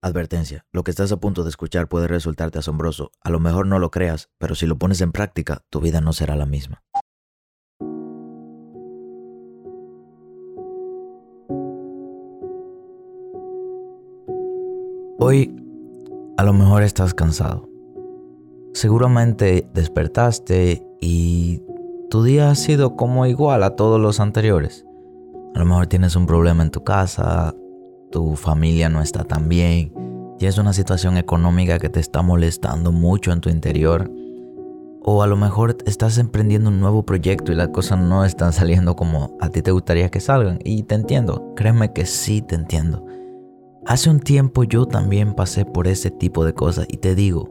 Advertencia, lo que estás a punto de escuchar puede resultarte asombroso. A lo mejor no lo creas, pero si lo pones en práctica, tu vida no será la misma. Hoy, a lo mejor estás cansado. Seguramente despertaste y tu día ha sido como igual a todos los anteriores. A lo mejor tienes un problema en tu casa, tu familia no está tan bien, y es una situación económica que te está molestando mucho en tu interior. O a lo mejor estás emprendiendo un nuevo proyecto y las cosas no están saliendo como a ti te gustaría que salgan. Y te entiendo, créeme que sí te entiendo. Hace un tiempo yo también pasé por ese tipo de cosas y te digo,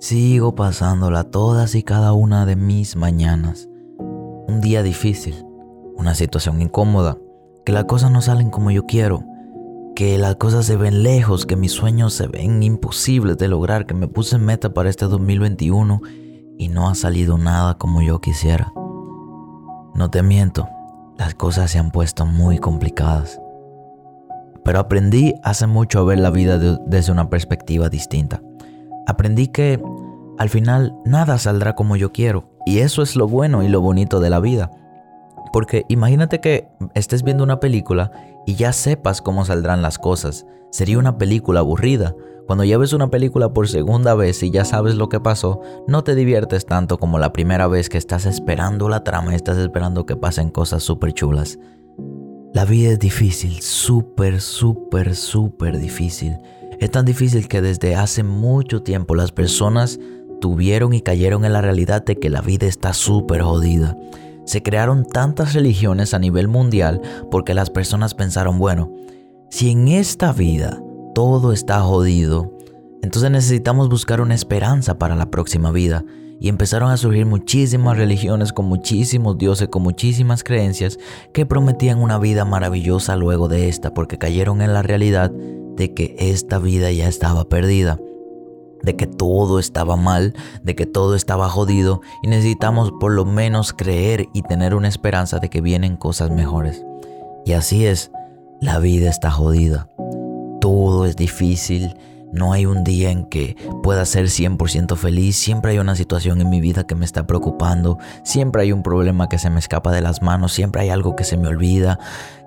sigo pasándola todas y cada una de mis mañanas. Un día difícil, una situación incómoda, que las cosas no salen como yo quiero que las cosas se ven lejos, que mis sueños se ven imposibles de lograr, que me puse meta para este 2021 y no ha salido nada como yo quisiera. No te miento, las cosas se han puesto muy complicadas. Pero aprendí hace mucho a ver la vida desde una perspectiva distinta. Aprendí que al final nada saldrá como yo quiero. Y eso es lo bueno y lo bonito de la vida. Porque imagínate que estés viendo una película y ya sepas cómo saldrán las cosas. Sería una película aburrida. Cuando ya ves una película por segunda vez y ya sabes lo que pasó, no te diviertes tanto como la primera vez que estás esperando la trama y estás esperando que pasen cosas súper chulas. La vida es difícil, súper, súper, súper difícil. Es tan difícil que desde hace mucho tiempo las personas tuvieron y cayeron en la realidad de que la vida está súper jodida. Se crearon tantas religiones a nivel mundial porque las personas pensaron, bueno, si en esta vida todo está jodido, entonces necesitamos buscar una esperanza para la próxima vida. Y empezaron a surgir muchísimas religiones con muchísimos dioses, con muchísimas creencias que prometían una vida maravillosa luego de esta, porque cayeron en la realidad de que esta vida ya estaba perdida de que todo estaba mal, de que todo estaba jodido y necesitamos por lo menos creer y tener una esperanza de que vienen cosas mejores. Y así es, la vida está jodida. Todo es difícil, no hay un día en que pueda ser 100% feliz, siempre hay una situación en mi vida que me está preocupando, siempre hay un problema que se me escapa de las manos, siempre hay algo que se me olvida,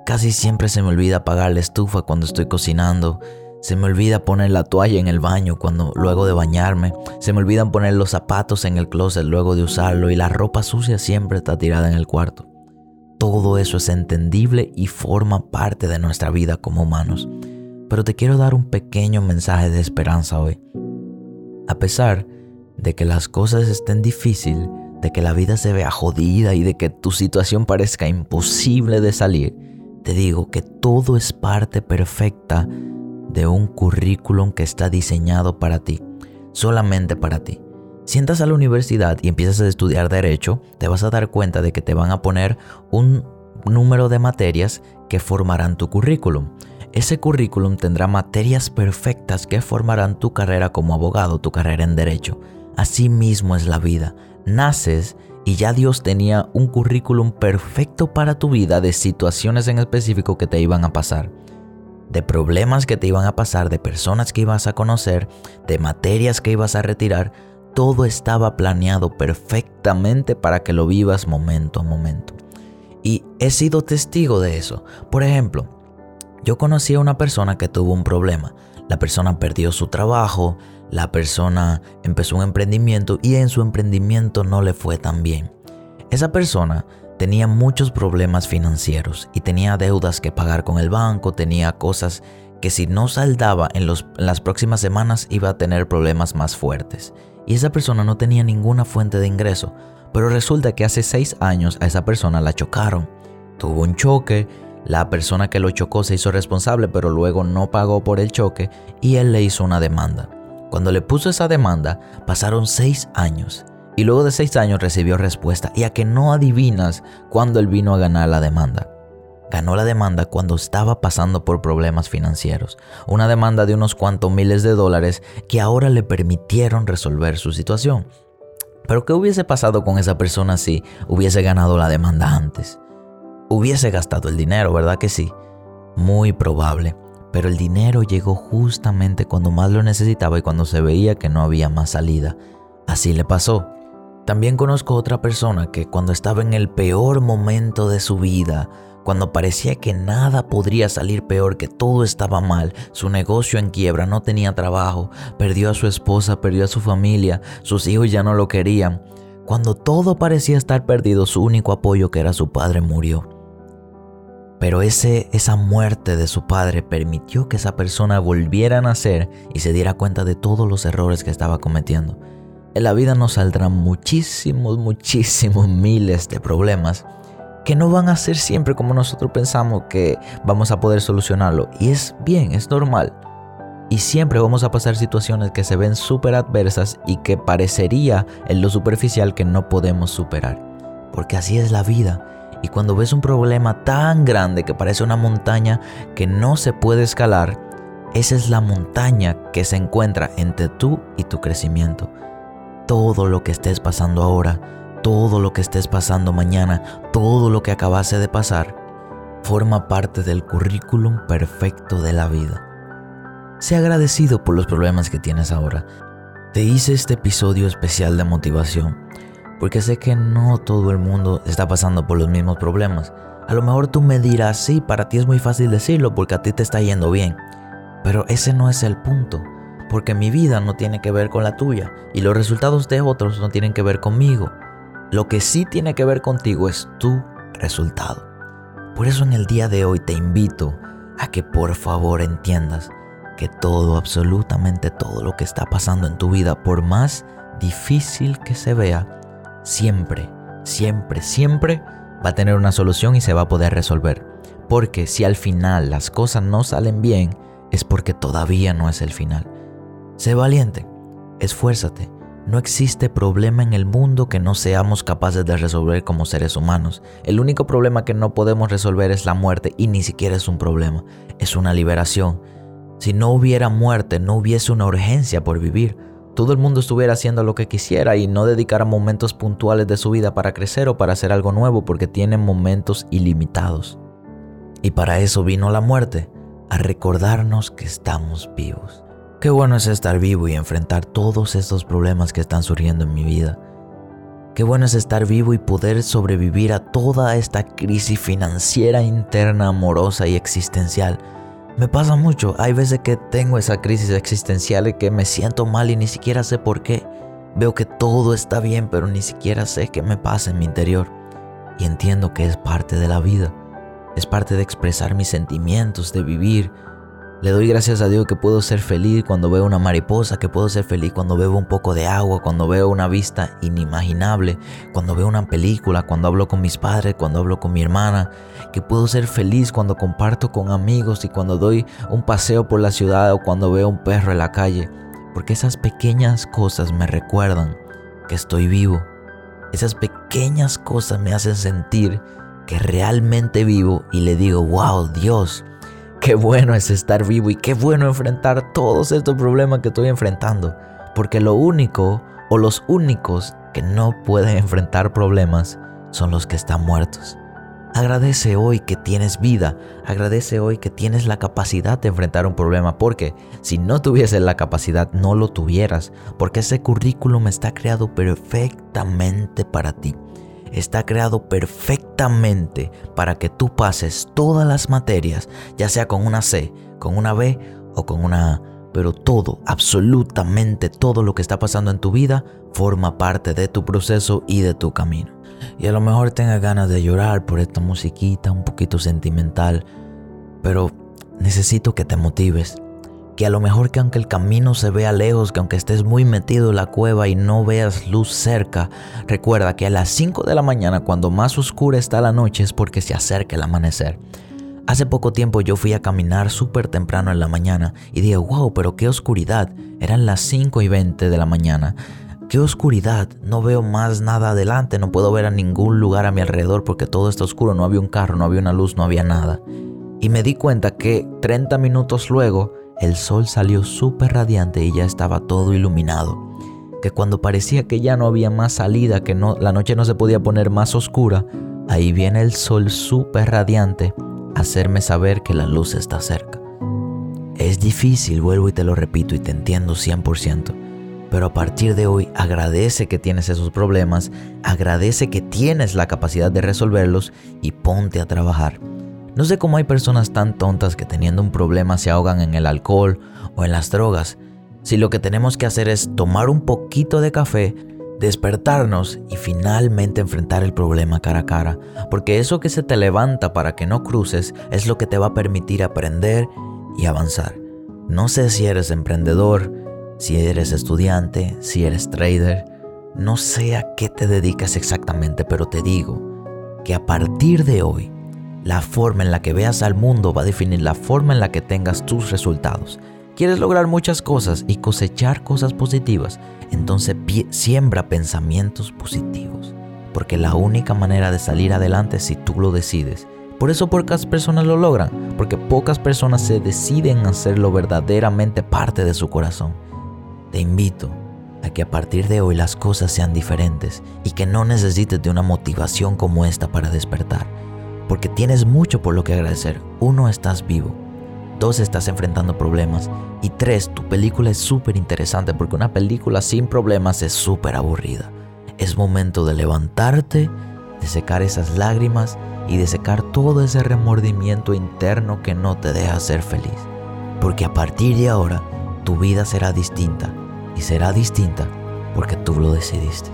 casi siempre se me olvida apagar la estufa cuando estoy cocinando. Se me olvida poner la toalla en el baño cuando luego de bañarme. Se me olvidan poner los zapatos en el closet luego de usarlo y la ropa sucia siempre está tirada en el cuarto. Todo eso es entendible y forma parte de nuestra vida como humanos. Pero te quiero dar un pequeño mensaje de esperanza hoy. A pesar de que las cosas estén difíciles, de que la vida se vea jodida y de que tu situación parezca imposible de salir, te digo que todo es parte perfecta de un currículum que está diseñado para ti, solamente para ti. Si entras a la universidad y empiezas a estudiar derecho, te vas a dar cuenta de que te van a poner un número de materias que formarán tu currículum. Ese currículum tendrá materias perfectas que formarán tu carrera como abogado, tu carrera en derecho. Así mismo es la vida. Naces y ya Dios tenía un currículum perfecto para tu vida de situaciones en específico que te iban a pasar de problemas que te iban a pasar, de personas que ibas a conocer, de materias que ibas a retirar, todo estaba planeado perfectamente para que lo vivas momento a momento. Y he sido testigo de eso. Por ejemplo, yo conocí a una persona que tuvo un problema. La persona perdió su trabajo, la persona empezó un emprendimiento y en su emprendimiento no le fue tan bien. Esa persona tenía muchos problemas financieros y tenía deudas que pagar con el banco, tenía cosas que si no saldaba en, las próximas semanas iba a tener problemas más fuertes. Y esa persona no tenía ninguna fuente de ingreso, pero resulta que hace seis años a esa persona la chocaron. Tuvo un choque, la persona que lo chocó se hizo responsable, pero luego no pagó por el choque y él le hizo una demanda. Cuando le puso esa demanda, pasaron seis años y luego de seis años recibió respuesta y a que no adivinas cuándo él vino a ganar la demanda. Ganó la demanda cuando estaba pasando por problemas financieros, una demanda de unos cuantos miles de dólares que ahora le permitieron resolver su situación. Pero ¿qué hubiese pasado con esa persona si hubiese ganado la demanda antes? Hubiese gastado el dinero, ¿verdad que sí? Muy probable. pero el dinero llegó justamente cuando más lo necesitaba y cuando se veía que no había más salida. Así le pasó. También conozco otra persona que cuando estaba en el peor momento de su vida, cuando parecía que nada podría salir peor, que todo estaba mal, su negocio en quiebra, no tenía trabajo, perdió a su esposa, perdió a su familia, sus hijos ya no lo querían. Cuando todo parecía estar perdido, su único apoyo que era su padre murió. Pero ese, esa muerte de su padre permitió que esa persona volviera a nacer y se diera cuenta de todos los errores que estaba cometiendo. En la vida nos saldrán muchísimos, muchísimos miles de problemas que no van a ser siempre como nosotros pensamos que vamos a poder solucionarlo. Y es bien, es normal. Y siempre vamos a pasar situaciones que se ven súper adversas y que parecería en lo superficial que no podemos superar. Porque así es la vida. Y cuando ves un problema tan grande que parece una montaña que no se puede escalar, esa es la montaña que se encuentra entre tú y tu crecimiento. Todo lo que estés pasando ahora, todo lo que estés pasando mañana, todo lo que acabase de pasar, forma parte del currículum perfecto de la vida. Sé agradecido por los problemas que tienes ahora. Te hice este episodio especial de motivación porque sé que no todo el mundo está pasando por los mismos problemas. A lo mejor tú me dirás, sí, para ti es muy fácil decirlo porque a ti te está yendo bien. Pero ese no es el punto, porque mi vida no tiene que ver con la tuya y los resultados de otros no tienen que ver conmigo. Lo que sí tiene que ver contigo es tu resultado. Por eso en el día de hoy te invito a que por favor entiendas que todo, absolutamente todo lo que está pasando en tu vida, por más difícil que se vea, siempre, siempre, siempre va a tener una solución y se va a poder resolver. Porque si al final las cosas no salen bien, es porque todavía no es el final. Sé valiente, esfuérzate. No existe problema en el mundo que no seamos capaces de resolver como seres humanos. El único problema que no podemos resolver es la muerte y ni siquiera es un problema, es una liberación. Si no hubiera muerte, no hubiese una urgencia por vivir todo el mundo estuviera haciendo lo que quisiera y no dedicara momentos puntuales de su vida para crecer o para hacer algo nuevo porque tienen momentos ilimitados. Y para eso vino la muerte, a recordarnos que estamos vivos. Qué bueno es estar vivo y enfrentar todos estos problemas que están surgiendo en mi vida. Qué bueno es estar vivo y poder sobrevivir a toda esta crisis financiera interna, amorosa y existencial me pasa mucho, hay veces que tengo esa crisis existencial y que me siento mal y ni siquiera sé por qué. Veo que todo está bien, pero ni siquiera sé qué me pasa en mi interior. Y entiendo que es parte de la vida. Es parte de expresar mis sentimientos, de vivir, le doy gracias a Dios que puedo ser feliz cuando veo una mariposa, que puedo ser feliz cuando bebo un poco de agua, cuando veo una vista inimaginable, cuando veo una película, cuando hablo con mis padres, cuando hablo con mi hermana, que puedo ser feliz cuando comparto con amigos y cuando doy un paseo por la ciudad o cuando veo un perro en la calle, porque esas pequeñas cosas me recuerdan que estoy vivo. Esas pequeñas cosas me hacen sentir que realmente vivo y le digo, wow, Dios, Qué bueno es estar vivo y qué bueno enfrentar todos estos problemas que estoy enfrentando. Porque lo único o los únicos que no pueden enfrentar problemas son los que están muertos. Agradece hoy que tienes vida, agradece hoy que tienes la capacidad de enfrentar un problema, porque si no tuvieses la capacidad no lo tuvieras, porque ese currículum está creado perfectamente para ti está creado perfectamente para que tú pases todas las materias, ya sea con una C, con una B o con una A. Pero todo, absolutamente todo lo que está pasando en tu vida forma parte de tu proceso y de tu camino. Y a lo mejor tengas ganas de llorar por esta musiquita un poquito sentimental, pero necesito que te motives que a lo mejor que aunque el camino se vea lejos, que aunque estés muy metido en la cueva y no veas luz cerca, recuerda que a las 5 de la mañana, cuando más oscura está la noche, es porque se acerca el amanecer. Hace poco tiempo yo fui a caminar súper temprano en la mañana y dije, wow, pero qué oscuridad. Eran las 5 y 20 de la mañana. Qué oscuridad, no veo más nada adelante, no puedo ver a ningún lugar a mi alrededor porque todo está oscuro, no había un carro, no había una luz, no había nada. Y me di cuenta que 30 minutos luego el sol salió súper radiante y ya estaba todo iluminado. Que cuando parecía que ya no había más salida, que no, la noche no se podía poner más oscura, ahí viene el sol súper radiante a hacerme saber que la luz está cerca. Es difícil, vuelvo y te lo repito y te entiendo 100%. Pero a partir de hoy agradece que tienes esos problemas, agradece que tienes la capacidad de resolverlos y ponte a trabajar. No sé cómo hay personas tan tontas que teniendo un problema se ahogan en el alcohol o en las drogas, si lo que tenemos que hacer es tomar un poquito de café, despertarnos y finalmente enfrentar el problema cara a cara, porque eso que se te levanta para que no cruces es lo que te va a permitir aprender y avanzar. No sé si eres emprendedor, si eres estudiante, si eres trader, no sé a qué te dedicas exactamente, pero te digo que a partir de hoy, la forma en la que veas al mundo va a definir la forma en la que tengas tus resultados. ¿Quieres lograr muchas cosas y cosechar cosas positivas? Entonces siembra pensamientos positivos, porque la única manera de salir adelante es si tú lo decides. Por eso pocas personas lo logran, porque pocas personas se deciden a hacerlo verdaderamente parte de su corazón. Te invito a que a partir de hoy las cosas sean diferentes y que no necesites de una motivación como esta para despertar, porque tienes mucho por lo que agradecer. Uno, estás vivo. Dos, estás enfrentando problemas. Y tres, tu película es súper interesante porque una película sin problemas es súper aburrida. Es momento de levantarte, de secar esas lágrimas y de secar todo ese remordimiento interno que no te deja ser feliz. Porque a partir de ahora, tu vida será distinta y será distinta porque tú lo decidiste.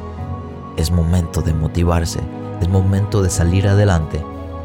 Es momento de motivarse, es momento de salir adelante